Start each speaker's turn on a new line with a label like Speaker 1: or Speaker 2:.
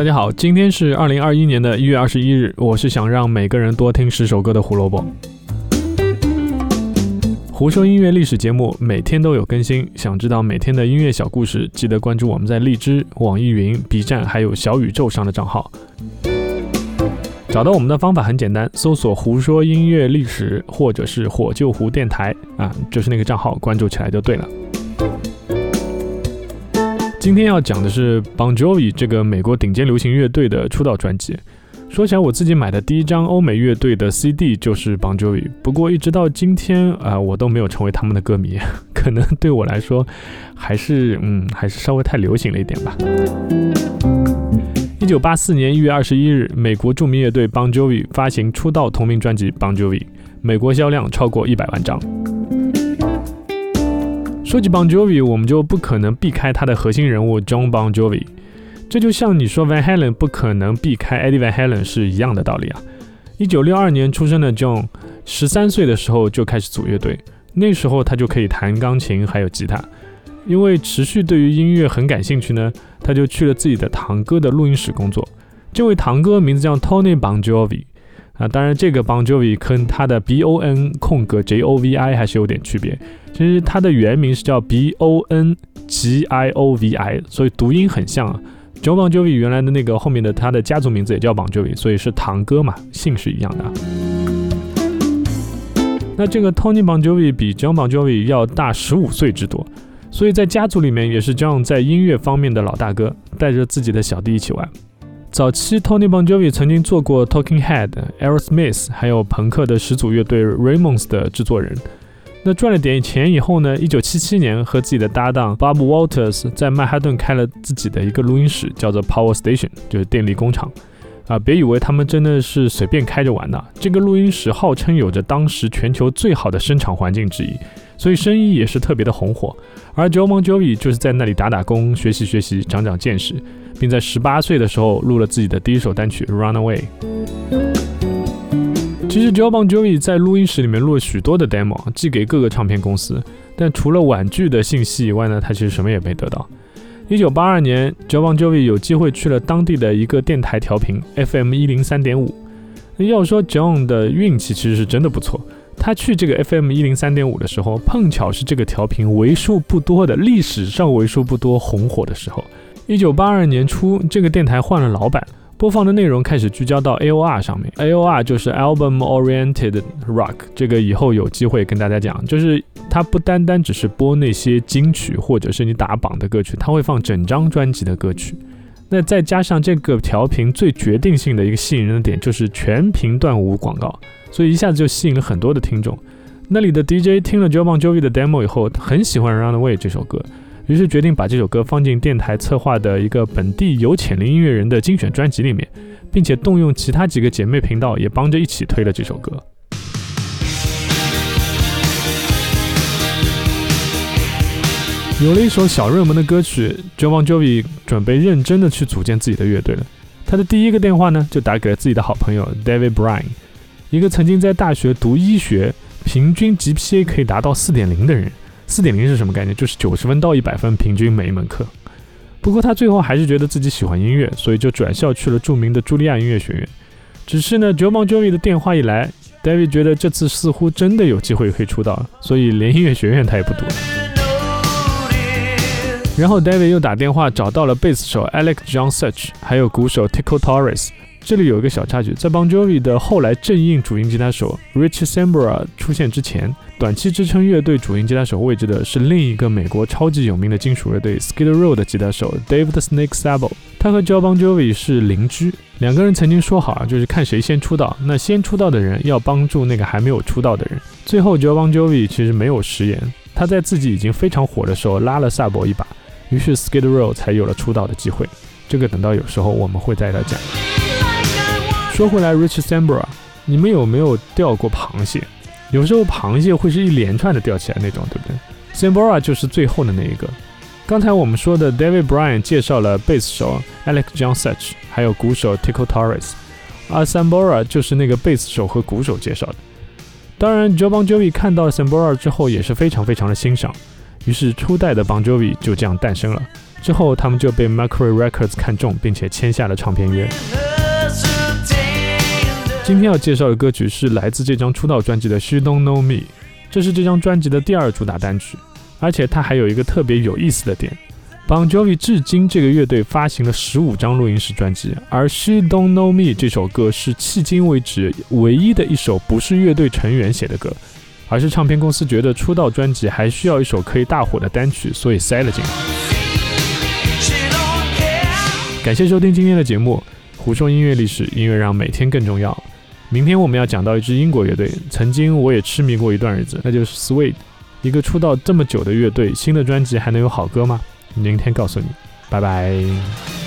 Speaker 1: 大家好，今天是二零二一年的一月二十一日，我是想让每个人多听十首歌的胡萝卜。胡说音乐历史节目每天都有更新，想知道每天的音乐小故事，记得关注我们在荔枝、网易云、B 站还有小宇宙上的账号。找到我们的方法很简单，搜索“胡说音乐历史”或者是“火救湖电台”啊，就是那个账号，关注起来就对了。今天要讲的是 Bon Jovi 这个美国顶尖流行乐队的出道专辑。说起来，我自己买的第一张欧美乐队的 CD 就是 Bon Jovi，不过一直到今天啊，我都没有成为他们的歌迷，可能对我来说，还是嗯，还是稍微太流行了一点吧。一九八四年一月二十一日，美国著名乐队 Bon Jovi 发行出道同名专辑 Bon Jovi，美国销量超过一百万张。说起 Bon Jovi，我们就不可能避开他的核心人物 John Bon Jovi。这就像你说 Van Halen 不可能避开 Eddie Van Halen 是一样的道理啊。一九六二年出生的 John，十三岁的时候就开始组乐队，那时候他就可以弹钢琴还有吉他。因为持续对于音乐很感兴趣呢，他就去了自己的堂哥的录音室工作。这位堂哥名字叫 Tony Bon Jovi。啊，当然，这个 Bon Jovi 跟他的 B O N 空格 J O V I 还是有点区别。其实他的原名是叫 B O N G I O V I，所以读音很像啊。John Bon Jovi 原来的那个后面的他的家族名字也叫 Bon Jovi，所以是堂哥嘛，姓是一样的。那这个 Tony Bon Jovi 比 John Bon Jovi 要大十五岁之多，所以在家族里面也是 John 在音乐方面的老大哥，带着自己的小弟一起玩。早期，Tony Bon Jovi 曾经做过 Talking Head、Aerosmith，还有朋克的始祖乐队 Ramones 的制作人。那赚了点钱以后呢，1977年和自己的搭档 Bob Walters 在曼哈顿开了自己的一个录音室，叫做 Power Station，就是电力工厂。啊，别以为他们真的是随便开着玩的，这个录音室号称有着当时全球最好的声场环境之一，所以生意也是特别的红火。而 John Bon Jovi 就是在那里打打工、学习学习、长长见识。并在十八岁的时候录了自己的第一首单曲《Runaway》。其实 Joe Bon Jovi 在录音室里面录了许多的 demo，寄给各个唱片公司，但除了婉拒的信息以外呢，他其实什么也没得到。一九八二年，Joe Bon Jovi 有机会去了当地的一个电台调频 FM 一零三点五。要说 John 的运气其实是真的不错，他去这个 FM 一零三点五的时候，碰巧是这个调频为数不多的历史上为数不多红火的时候。一九八二年初，这个电台换了老板，播放的内容开始聚焦到 AOR 上面。AOR 就是 Album Oriented Rock，这个以后有机会跟大家讲，就是它不单单只是播那些金曲或者是你打榜的歌曲，它会放整张专辑的歌曲。那再加上这个调频最决定性的一个吸引人的点，就是全频段无广告，所以一下子就吸引了很多的听众。那里的 DJ 听了 Joe Bon Jovi 的 demo 以后，很喜欢《Runaway》这首歌。于是决定把这首歌放进电台策划的一个本地有潜力音乐人的精选专辑里面，并且动用其他几个姐妹频道也帮着一起推了这首歌。有了一首小热门的歌曲，Joe Bon Jovi 准备认真的去组建自己的乐队了。他的第一个电话呢，就打给了自己的好朋友 David Bryan，一个曾经在大学读医学，平均 GPA 可以达到四点零的人。四点零是什么概念？就是九十分到一百分，平均每一门课。不过他最后还是觉得自己喜欢音乐，所以就转校去了著名的茱莉亚音乐学院。只是呢，Joe m o n j o v i 的电话一来，David 觉得这次似乎真的有机会可以出道，所以连音乐学院他也不读了。然后 David 又打电话找到了贝斯手 Alex John Such，还有鼓手 Tico Torres。这里有一个小插曲，在 Bon Jovi 的后来正印主音吉他手 Rich Sambora 出现之前，短期支撑乐队主音吉他手位置的是另一个美国超级有名的金属乐队 Skid Row 的吉他手 David Snake Sabo。他和 Joe Bon Jovi 是邻居，两个人曾经说好啊，就是看谁先出道，那先出道的人要帮助那个还没有出道的人。最后 Joe Bon Jovi 其实没有食言，他在自己已经非常火的时候拉了萨博一把，于是 Skid Row 才有了出道的机会。这个等到有时候我们会再来讲。说回来，Rich Sambora，你们有没有钓过螃蟹？有时候螃蟹会是一连串的钓起来那种，对不对？Sambora 就是最后的那一个。刚才我们说的 David Bryan 介绍了贝斯手 Alex John Such，还有鼓手 Tico Torres，而 Sambora 就是那个贝斯手和鼓手介绍的。当然，Joe Bon Jovi 看到 Sambora 之后也是非常非常的欣赏，于是初代的 Bon Jovi 就这样诞生了。之后他们就被 Mercury Records 看中，并且签下了唱片约。今天要介绍的歌曲是来自这张出道专辑的《She Don't Know Me》，这是这张专辑的第二主打单曲，而且它还有一个特别有意思的点。Bon Jovi 至今这个乐队发行了十五张录音室专辑，而《She Don't Know Me》这首歌是迄今为止唯一的一首不是乐队成员写的歌，而是唱片公司觉得出道专辑还需要一首可以大火的单曲，所以塞了进来。感谢收听今天的节目，胡说音乐历史，音乐让每天更重要。明天我们要讲到一支英国乐队，曾经我也痴迷过一段日子，那就是 Sweet，一个出道这么久的乐队，新的专辑还能有好歌吗？明天告诉你，拜拜。